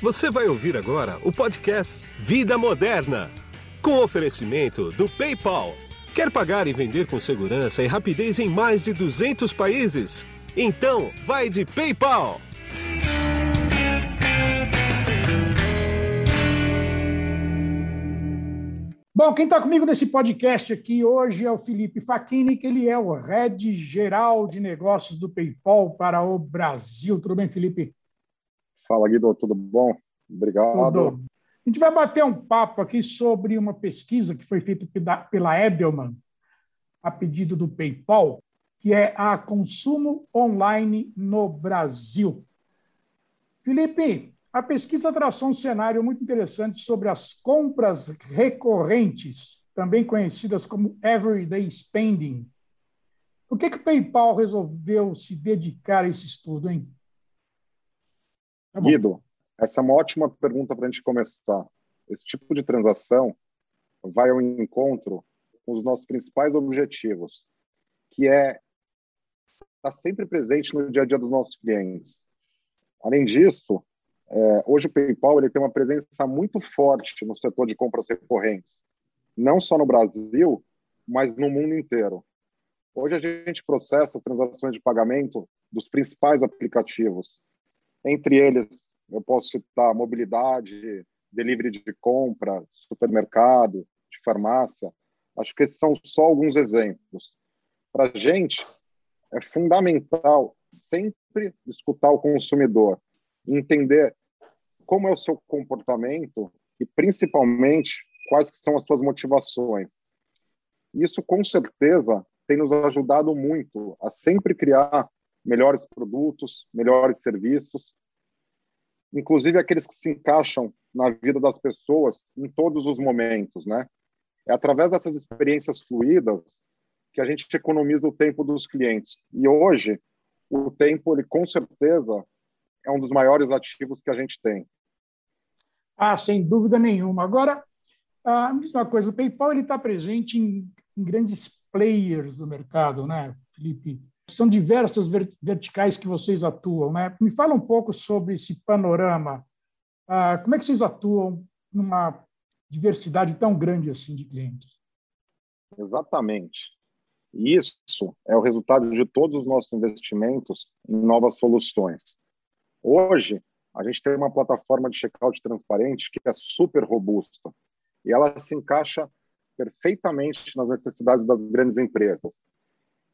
Você vai ouvir agora o podcast Vida Moderna, com oferecimento do PayPal. Quer pagar e vender com segurança e rapidez em mais de 200 países? Então, vai de PayPal. Bom, quem está comigo nesse podcast aqui hoje é o Felipe Facchini, que ele é o Head Geral de Negócios do PayPal para o Brasil. Tudo bem, Felipe? Fala, Guido, tudo bom? Obrigado. Tudo. A gente vai bater um papo aqui sobre uma pesquisa que foi feita pela Edelman, a pedido do PayPal, que é a consumo online no Brasil. Felipe, a pesquisa traçou um cenário muito interessante sobre as compras recorrentes, também conhecidas como everyday spending. Por que, que o PayPal resolveu se dedicar a esse estudo, hein? Tá Guido, essa é uma ótima pergunta para a gente começar. Esse tipo de transação vai ao encontro com os nossos principais objetivos, que é estar sempre presente no dia a dia dos nossos clientes. Além disso, é, hoje o PayPal ele tem uma presença muito forte no setor de compras recorrentes, não só no Brasil, mas no mundo inteiro. Hoje a gente processa as transações de pagamento dos principais aplicativos, entre eles, eu posso citar mobilidade, delivery de compra, supermercado, de farmácia. Acho que esses são só alguns exemplos. Para a gente, é fundamental sempre escutar o consumidor, entender como é o seu comportamento e, principalmente, quais são as suas motivações. Isso, com certeza, tem nos ajudado muito a sempre criar melhores produtos, melhores serviços, inclusive aqueles que se encaixam na vida das pessoas em todos os momentos, né? É através dessas experiências fluídas que a gente economiza o tempo dos clientes. E hoje, o tempo, ele com certeza é um dos maiores ativos que a gente tem. Ah, sem dúvida nenhuma. Agora, a mesma coisa, o PayPal está presente em, em grandes players do mercado, né, Felipe? São diversas verticais que vocês atuam. Né? Me fala um pouco sobre esse panorama. Ah, como é que vocês atuam numa diversidade tão grande assim de clientes? Exatamente. E isso é o resultado de todos os nossos investimentos em novas soluções. Hoje, a gente tem uma plataforma de checkout transparente que é super robusta e ela se encaixa perfeitamente nas necessidades das grandes empresas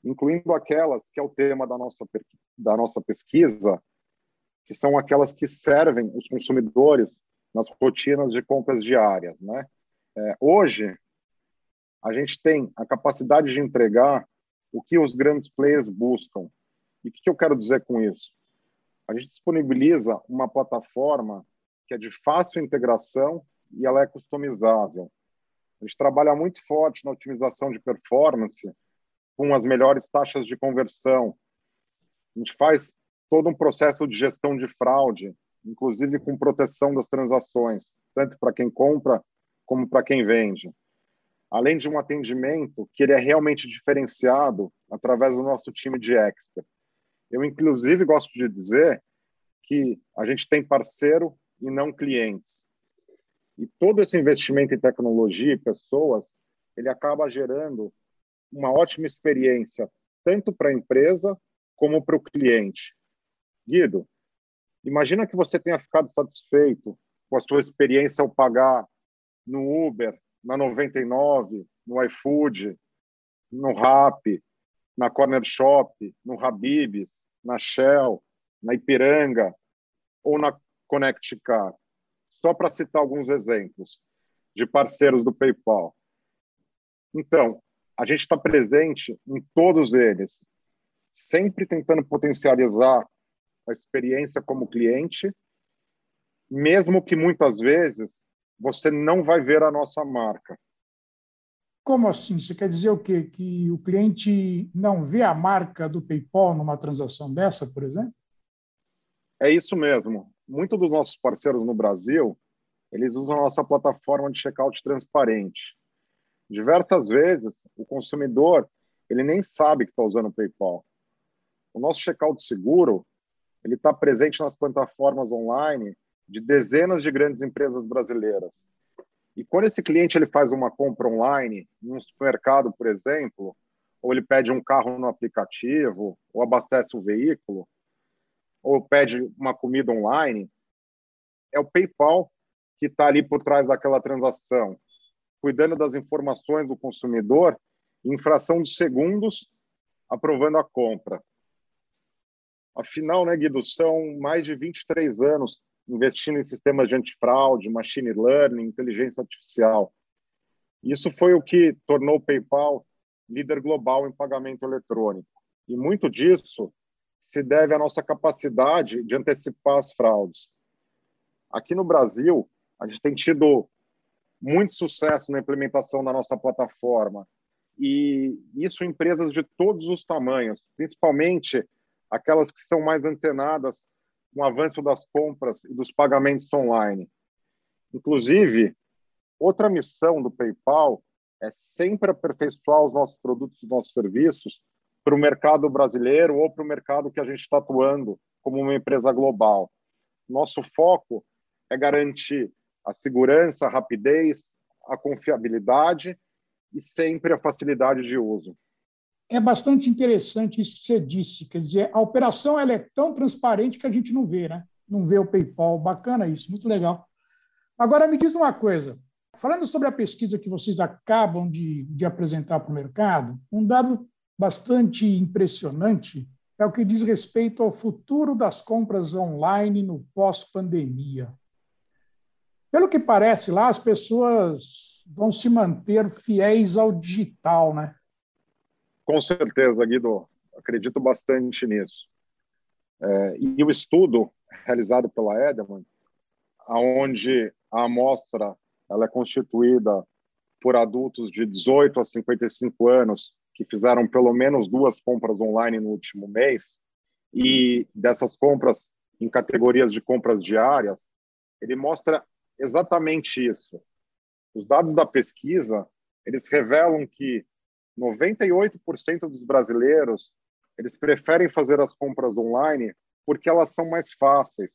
incluindo aquelas que é o tema da nossa, da nossa pesquisa, que são aquelas que servem os consumidores nas rotinas de compras diárias. Né? É, hoje, a gente tem a capacidade de entregar o que os grandes players buscam. E o que eu quero dizer com isso? A gente disponibiliza uma plataforma que é de fácil integração e ela é customizável. A gente trabalha muito forte na otimização de performance com as melhores taxas de conversão. A gente faz todo um processo de gestão de fraude, inclusive com proteção das transações, tanto para quem compra como para quem vende. Além de um atendimento que ele é realmente diferenciado através do nosso time de expert. Eu, inclusive, gosto de dizer que a gente tem parceiro e não clientes. E todo esse investimento em tecnologia e pessoas, ele acaba gerando uma ótima experiência, tanto para a empresa como para o cliente. Guido, imagina que você tenha ficado satisfeito com a sua experiência ao pagar no Uber, na 99, no iFood, no Rap, na Corner Shop, no Habibs, na Shell, na Ipiranga ou na Connect Car. Só para citar alguns exemplos de parceiros do PayPal. Então, a gente está presente em todos eles, sempre tentando potencializar a experiência como cliente, mesmo que muitas vezes você não vai ver a nossa marca. Como assim? Você quer dizer o quê? Que o cliente não vê a marca do PayPal numa transação dessa, por exemplo? É isso mesmo. Muitos dos nossos parceiros no Brasil, eles usam a nossa plataforma de checkout transparente. Diversas vezes, o consumidor ele nem sabe que está usando o PayPal. O nosso checkout seguro ele está presente nas plataformas online de dezenas de grandes empresas brasileiras. E quando esse cliente ele faz uma compra online, num supermercado, por exemplo, ou ele pede um carro no aplicativo, ou abastece um veículo, ou pede uma comida online, é o PayPal que está ali por trás daquela transação, cuidando das informações do consumidor, em fração de segundos, aprovando a compra. Afinal, né, Guido, são mais de 23 anos investindo em sistemas de antifraude, machine learning, inteligência artificial. Isso foi o que tornou o PayPal líder global em pagamento eletrônico. E muito disso se deve à nossa capacidade de antecipar as fraudes. Aqui no Brasil, a gente tem tido muito sucesso na implementação da nossa plataforma. E isso em empresas de todos os tamanhos, principalmente aquelas que são mais antenadas com o avanço das compras e dos pagamentos online. Inclusive, outra missão do PayPal é sempre aperfeiçoar os nossos produtos e nossos serviços para o mercado brasileiro ou para o mercado que a gente está atuando como uma empresa global. Nosso foco é garantir a segurança, a rapidez, a confiabilidade e sempre a facilidade de uso. É bastante interessante isso que você disse, quer dizer, a operação ela é tão transparente que a gente não vê, né? Não vê o PayPal, bacana isso, muito legal. Agora me diz uma coisa, falando sobre a pesquisa que vocês acabam de, de apresentar para o mercado, um dado bastante impressionante é o que diz respeito ao futuro das compras online no pós-pandemia. Pelo que parece lá, as pessoas vão se manter fiéis ao digital, né? Com certeza, Guido. Acredito bastante nisso. É, e o estudo realizado pela Edelman, aonde a amostra ela é constituída por adultos de 18 a 55 anos que fizeram pelo menos duas compras online no último mês e dessas compras em categorias de compras diárias, ele mostra exatamente isso. Os dados da pesquisa, eles revelam que 98% dos brasileiros, eles preferem fazer as compras online porque elas são mais fáceis.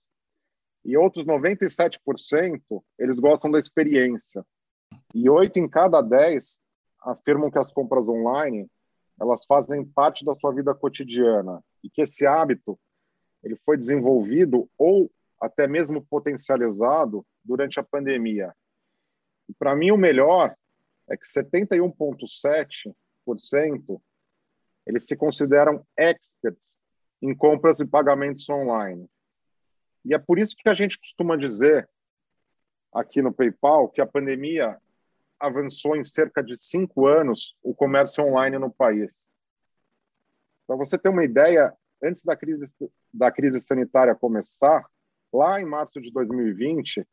E outros 97%, eles gostam da experiência. E 8 em cada 10 afirmam que as compras online, elas fazem parte da sua vida cotidiana e que esse hábito ele foi desenvolvido ou até mesmo potencializado durante a pandemia. Para mim o melhor é que 71.7% eles se consideram experts em compras e pagamentos online. E é por isso que a gente costuma dizer aqui no PayPal que a pandemia avançou em cerca de cinco anos o comércio online no país. Para você ter uma ideia, antes da crise, da crise sanitária começar, lá em março de 2020,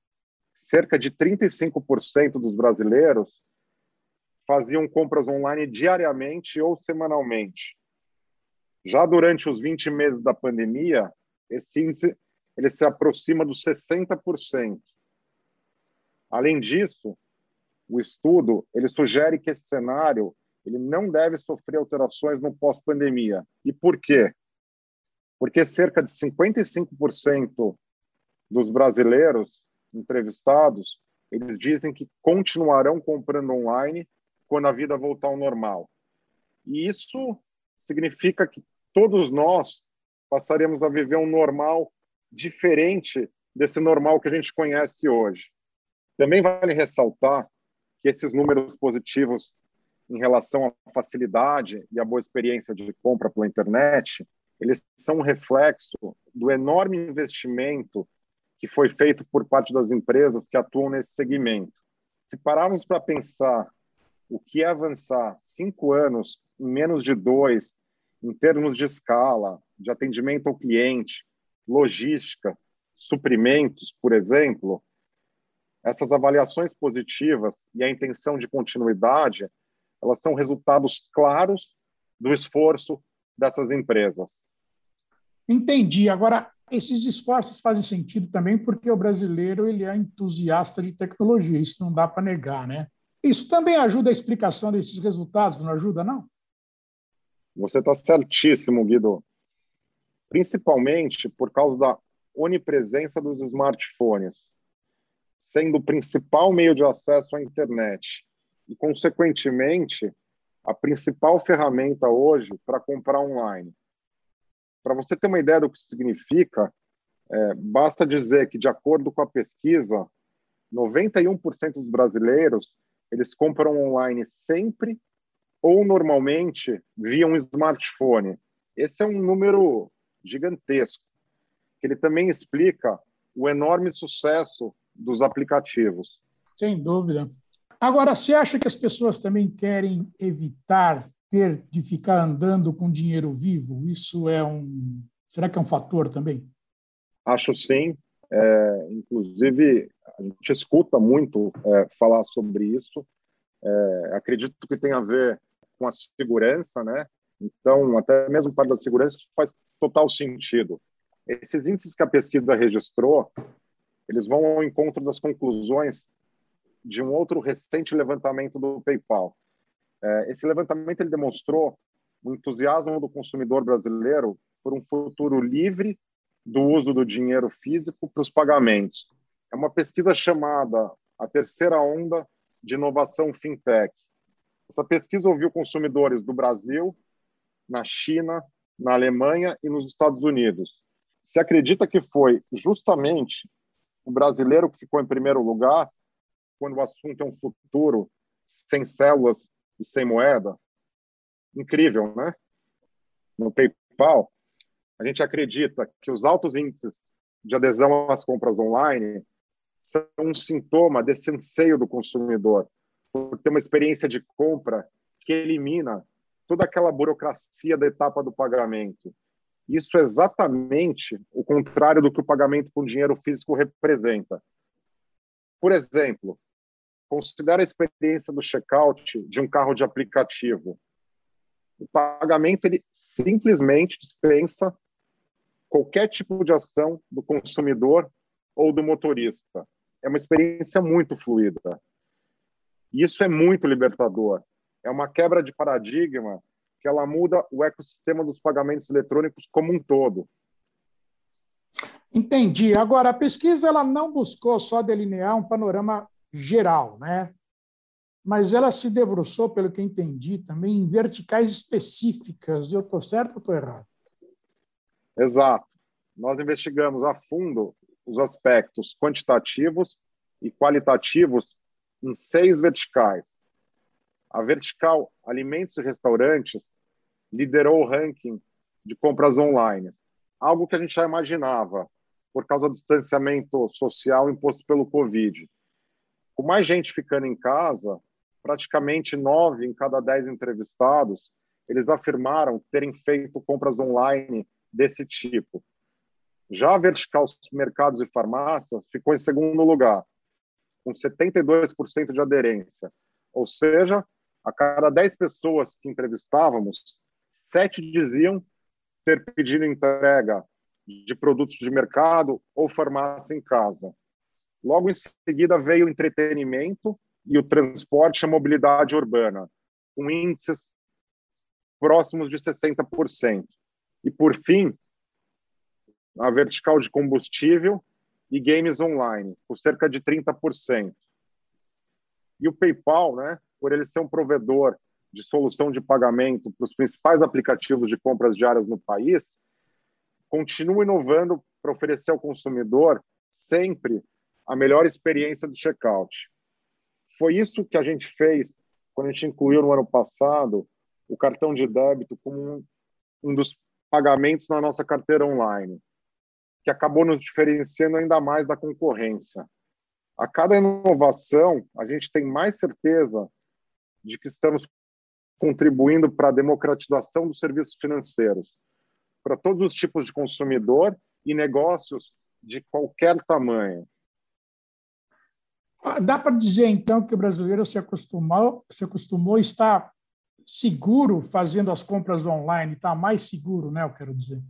cerca de 35% dos brasileiros faziam compras online diariamente ou semanalmente. Já durante os 20 meses da pandemia, esse índice ele se aproxima dos 60%. Além disso, o estudo ele sugere que esse cenário ele não deve sofrer alterações no pós-pandemia. E por quê? Porque cerca de 55% dos brasileiros entrevistados, eles dizem que continuarão comprando online quando a vida voltar ao normal. E isso significa que todos nós passaremos a viver um normal diferente desse normal que a gente conhece hoje. Também vale ressaltar que esses números positivos em relação à facilidade e à boa experiência de compra pela internet, eles são um reflexo do enorme investimento que foi feito por parte das empresas que atuam nesse segmento. Se pararmos para pensar o que é avançar cinco anos em menos de dois, em termos de escala, de atendimento ao cliente, logística, suprimentos, por exemplo, essas avaliações positivas e a intenção de continuidade, elas são resultados claros do esforço dessas empresas. Entendi. Agora, esses esforços fazem sentido também porque o brasileiro ele é entusiasta de tecnologia, isso não dá para negar, né? Isso também ajuda a explicação desses resultados, não ajuda, não? Você está certíssimo, Guido. Principalmente por causa da onipresença dos smartphones, sendo o principal meio de acesso à internet e, consequentemente, a principal ferramenta hoje para comprar online. Para você ter uma ideia do que significa, é, basta dizer que, de acordo com a pesquisa, 91% dos brasileiros eles compram online sempre ou normalmente via um smartphone. Esse é um número gigantesco, que ele também explica o enorme sucesso dos aplicativos. Sem dúvida. Agora, você acha que as pessoas também querem evitar ter de ficar andando com dinheiro vivo? Isso é um. Será que é um fator também? Acho sim. É, inclusive, a gente escuta muito é, falar sobre isso. É, acredito que tem a ver com a segurança, né? Então, até mesmo para a segurança faz total sentido. Esses índices que a pesquisa registrou, eles vão ao encontro das conclusões de um outro recente levantamento do PayPal. É, esse levantamento ele demonstrou o entusiasmo do consumidor brasileiro por um futuro livre do uso do dinheiro físico para os pagamentos. É uma pesquisa chamada A Terceira Onda de Inovação Fintech. Essa pesquisa ouviu consumidores do Brasil, na China, na Alemanha e nos Estados Unidos. Se acredita que foi justamente o brasileiro que ficou em primeiro lugar quando o assunto é um futuro sem células e sem moeda. Incrível, né? No PayPal, a gente acredita que os altos índices de adesão às compras online são um sintoma desse anseio do consumidor por ter uma experiência de compra que elimina toda aquela burocracia da etapa do pagamento. Isso é exatamente o contrário do que o pagamento com dinheiro físico representa. Por exemplo, considere a experiência do checkout de um carro de aplicativo. O pagamento ele simplesmente dispensa qualquer tipo de ação do consumidor ou do motorista. É uma experiência muito fluida. Isso é muito libertador. É uma quebra de paradigma que ela muda o ecossistema dos pagamentos eletrônicos como um todo. Entendi. Agora, a pesquisa ela não buscou só delinear um panorama geral, né? Mas ela se debruçou, pelo que entendi, também em verticais específicas. Eu estou certo ou estou errado? Exato. Nós investigamos a fundo os aspectos quantitativos e qualitativos em seis verticais. A vertical alimentos e restaurantes liderou o ranking de compras online, algo que a gente já imaginava por causa do distanciamento social imposto pelo Covid. Com mais gente ficando em casa, praticamente nove em cada dez entrevistados, eles afirmaram terem feito compras online desse tipo. Já a vertical mercados e farmácias ficou em segundo lugar, com 72% de aderência. Ou seja, a cada 10 pessoas que entrevistávamos, sete diziam ter pedido entrega de produtos de mercado ou farmácia em casa. Logo em seguida veio o entretenimento e o transporte e a mobilidade urbana, com índices próximos de 60%. E, por fim, a vertical de combustível e games online, por cerca de 30%. E o PayPal, né, por ele ser um provedor de solução de pagamento para os principais aplicativos de compras diárias no país, continua inovando para oferecer ao consumidor sempre a melhor experiência do checkout. Foi isso que a gente fez quando a gente incluiu no ano passado o cartão de débito como um, um dos pagamentos na nossa carteira online, que acabou nos diferenciando ainda mais da concorrência. A cada inovação, a gente tem mais certeza de que estamos contribuindo para a democratização dos serviços financeiros, para todos os tipos de consumidor e negócios de qualquer tamanho. Ah, dá para dizer, então, que o brasileiro se acostumou, se acostumou a estar seguro fazendo as compras online, está mais seguro, né? Eu quero dizer.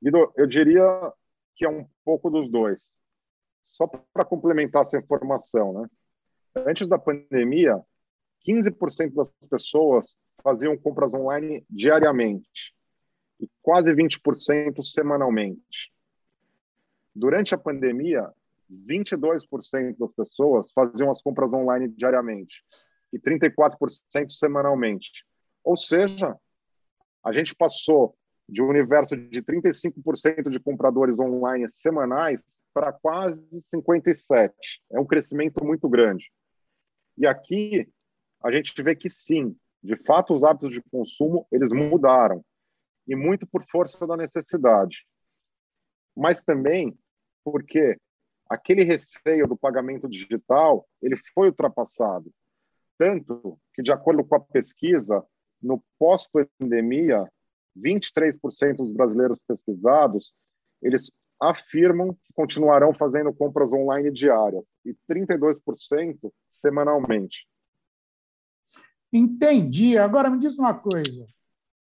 Guido, eu diria que é um pouco dos dois. Só para complementar essa informação, né? Antes da pandemia, 15% das pessoas faziam compras online diariamente. e quase 20% semanalmente. Durante a pandemia, 22% das pessoas faziam as compras online diariamente e 34% semanalmente. Ou seja, a gente passou de um universo de 35% de compradores online semanais para quase 57. É um crescimento muito grande. E aqui a gente vê que sim, de fato os hábitos de consumo eles mudaram e muito por força da necessidade. Mas também porque aquele receio do pagamento digital ele foi ultrapassado. Tanto que, de acordo com a pesquisa, no pós-pandemia, 23% dos brasileiros pesquisados, eles afirmam que continuarão fazendo compras online diárias e 32% semanalmente. Entendi. Agora me diz uma coisa.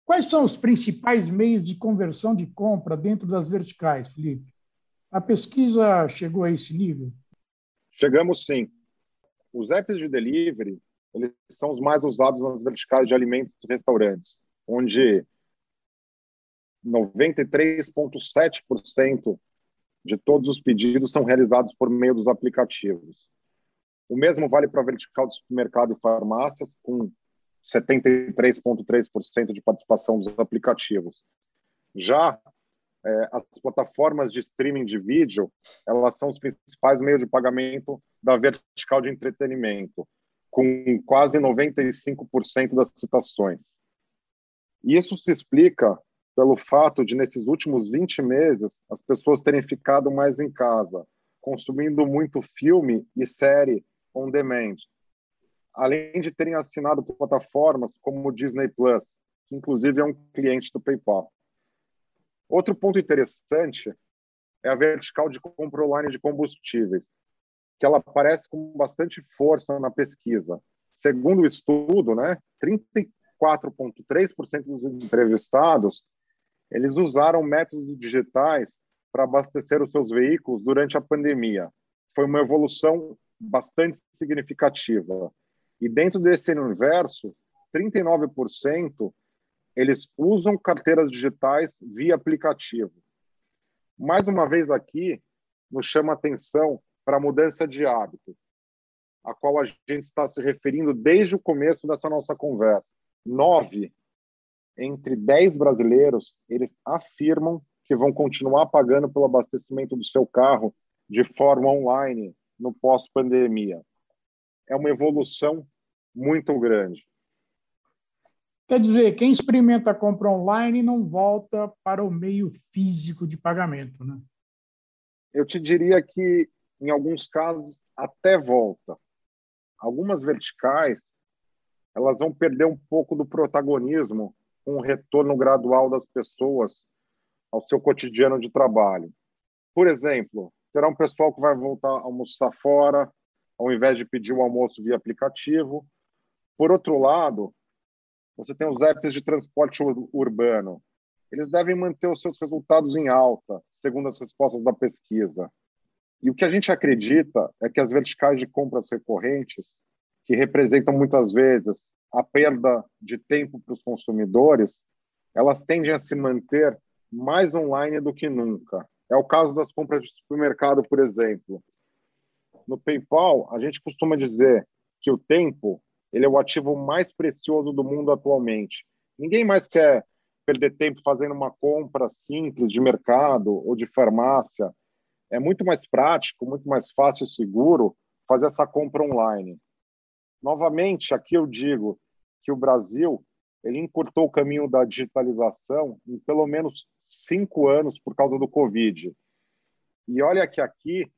Quais são os principais meios de conversão de compra dentro das verticais, Felipe? A pesquisa chegou a esse nível? Chegamos sim. Os apps de delivery, eles são os mais usados nas verticais de alimentos e restaurantes, onde 93,7% de todos os pedidos são realizados por meio dos aplicativos. O mesmo vale para a vertical de supermercado e farmácias, com 73,3% de participação dos aplicativos. Já é, as plataformas de streaming de vídeo, elas são os principais meios de pagamento da vertical de entretenimento, com quase 95% das citações. Isso se explica pelo fato de, nesses últimos 20 meses, as pessoas terem ficado mais em casa, consumindo muito filme e série on demand, além de terem assinado plataformas como o Disney Plus, que inclusive é um cliente do PayPal. Outro ponto interessante é a vertical de compra online de combustíveis, que ela aparece com bastante força na pesquisa. Segundo o estudo, né, 34,3% dos entrevistados eles usaram métodos digitais para abastecer os seus veículos durante a pandemia. Foi uma evolução bastante significativa. E dentro desse universo, 39% eles usam carteiras digitais via aplicativo. Mais uma vez aqui, nos chama atenção para a mudança de hábito, a qual a gente está se referindo desde o começo dessa nossa conversa. Nove entre dez brasileiros, eles afirmam que vão continuar pagando pelo abastecimento do seu carro de forma online no pós-pandemia. É uma evolução muito grande. Quer dizer, quem experimenta compra online não volta para o meio físico de pagamento, né? Eu te diria que, em alguns casos, até volta. Algumas verticais, elas vão perder um pouco do protagonismo com o retorno gradual das pessoas ao seu cotidiano de trabalho. Por exemplo, terá um pessoal que vai voltar a almoçar fora, ao invés de pedir o um almoço via aplicativo. Por outro lado, você tem os apps de transporte urbano. Eles devem manter os seus resultados em alta, segundo as respostas da pesquisa. E o que a gente acredita é que as verticais de compras recorrentes, que representam muitas vezes a perda de tempo para os consumidores, elas tendem a se manter mais online do que nunca. É o caso das compras de supermercado, por exemplo. No PayPal, a gente costuma dizer que o tempo ele é o ativo mais precioso do mundo atualmente. Ninguém mais quer perder tempo fazendo uma compra simples de mercado ou de farmácia. É muito mais prático, muito mais fácil e seguro fazer essa compra online. Novamente, aqui eu digo que o Brasil ele encurtou o caminho da digitalização em pelo menos cinco anos por causa do Covid. E olha que aqui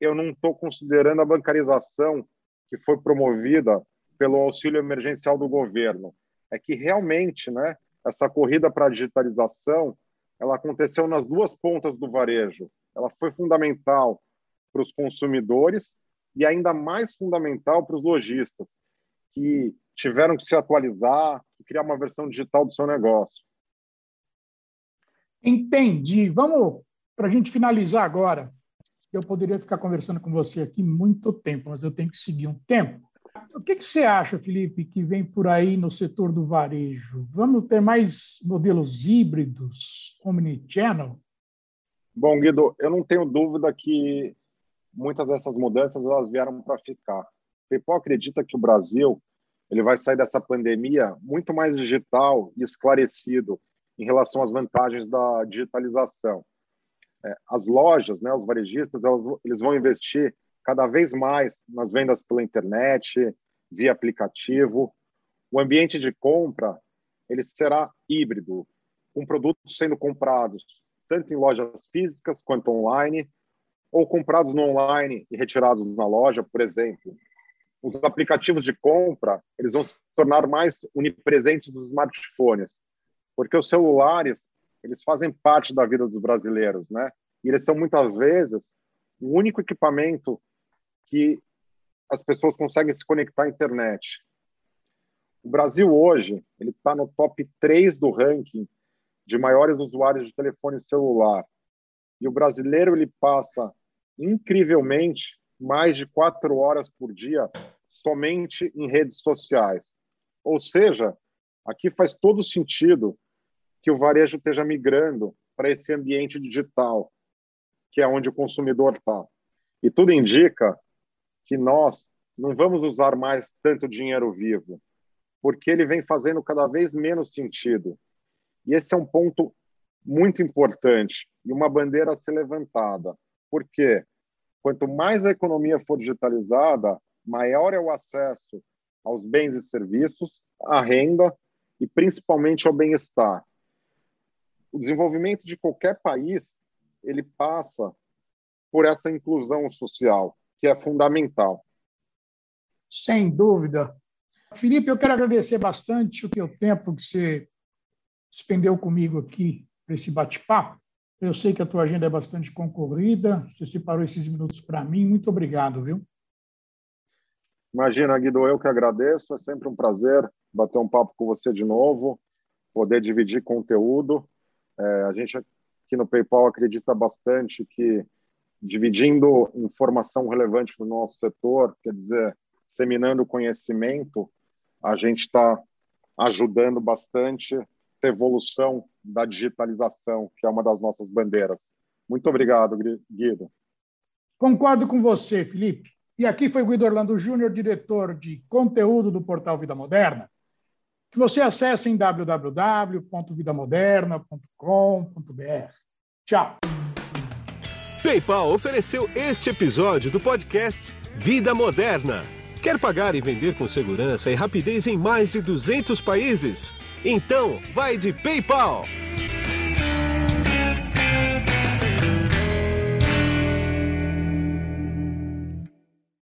eu não estou considerando a bancarização que foi promovida pelo auxílio emergencial do governo. É que realmente, né, essa corrida para a digitalização, ela aconteceu nas duas pontas do varejo. Ela foi fundamental para os consumidores e ainda mais fundamental para os lojistas, que tiveram que se atualizar, criar uma versão digital do seu negócio. Entendi. Vamos para a gente finalizar agora. Eu poderia ficar conversando com você aqui muito tempo, mas eu tenho que seguir um tempo. O que, que, você acha, Felipe, que vem por aí no setor do varejo? Vamos ter mais modelos híbridos, omnichannel? Bom, Guido, eu não tenho dúvida que muitas dessas mudanças elas vieram para ficar. O acredita que o Brasil ele vai sair dessa pandemia muito mais digital e esclarecido em relação às vantagens da digitalização. É, as lojas, né, os varejistas, elas, eles vão investir cada vez mais nas vendas pela internet, via aplicativo. O ambiente de compra ele será híbrido, com produtos sendo comprados tanto em lojas físicas quanto online, ou comprados no online e retirados na loja, por exemplo. Os aplicativos de compra eles vão se tornar mais onipresentes dos smartphones, porque os celulares eles fazem parte da vida dos brasileiros, né? E eles são muitas vezes o único equipamento que as pessoas conseguem se conectar à internet. O Brasil hoje ele está no top 3 do ranking de maiores usuários de telefone celular. E o brasileiro ele passa incrivelmente mais de quatro horas por dia somente em redes sociais. Ou seja, aqui faz todo sentido que o varejo esteja migrando para esse ambiente digital, que é onde o consumidor está. E tudo indica que nós não vamos usar mais tanto dinheiro vivo, porque ele vem fazendo cada vez menos sentido. E esse é um ponto muito importante e uma bandeira a ser levantada. Por quê? Quanto mais a economia for digitalizada, maior é o acesso aos bens e serviços, à renda e principalmente ao bem-estar. O desenvolvimento de qualquer país, ele passa por essa inclusão social, que é fundamental. Sem dúvida. Felipe, eu quero agradecer bastante o teu tempo que você despendeu comigo aqui para esse bate-papo. Eu sei que a tua agenda é bastante concorrida, você separou esses minutos para mim. Muito obrigado, viu? Imagina, Guido, eu que agradeço. É sempre um prazer bater um papo com você de novo, poder dividir conteúdo. É, a gente aqui no PayPal acredita bastante que dividindo informação relevante no nosso setor, quer dizer, disseminando conhecimento, a gente está ajudando bastante essa evolução da digitalização, que é uma das nossas bandeiras. Muito obrigado, Guido. Concordo com você, Felipe. E aqui foi Guido Orlando Júnior, diretor de conteúdo do portal Vida Moderna, que você acessa em www.vidamoderna.com.br. Tchau. PayPal ofereceu este episódio do podcast Vida Moderna. Quer pagar e vender com segurança e rapidez em mais de 200 países? Então, vai de PayPal!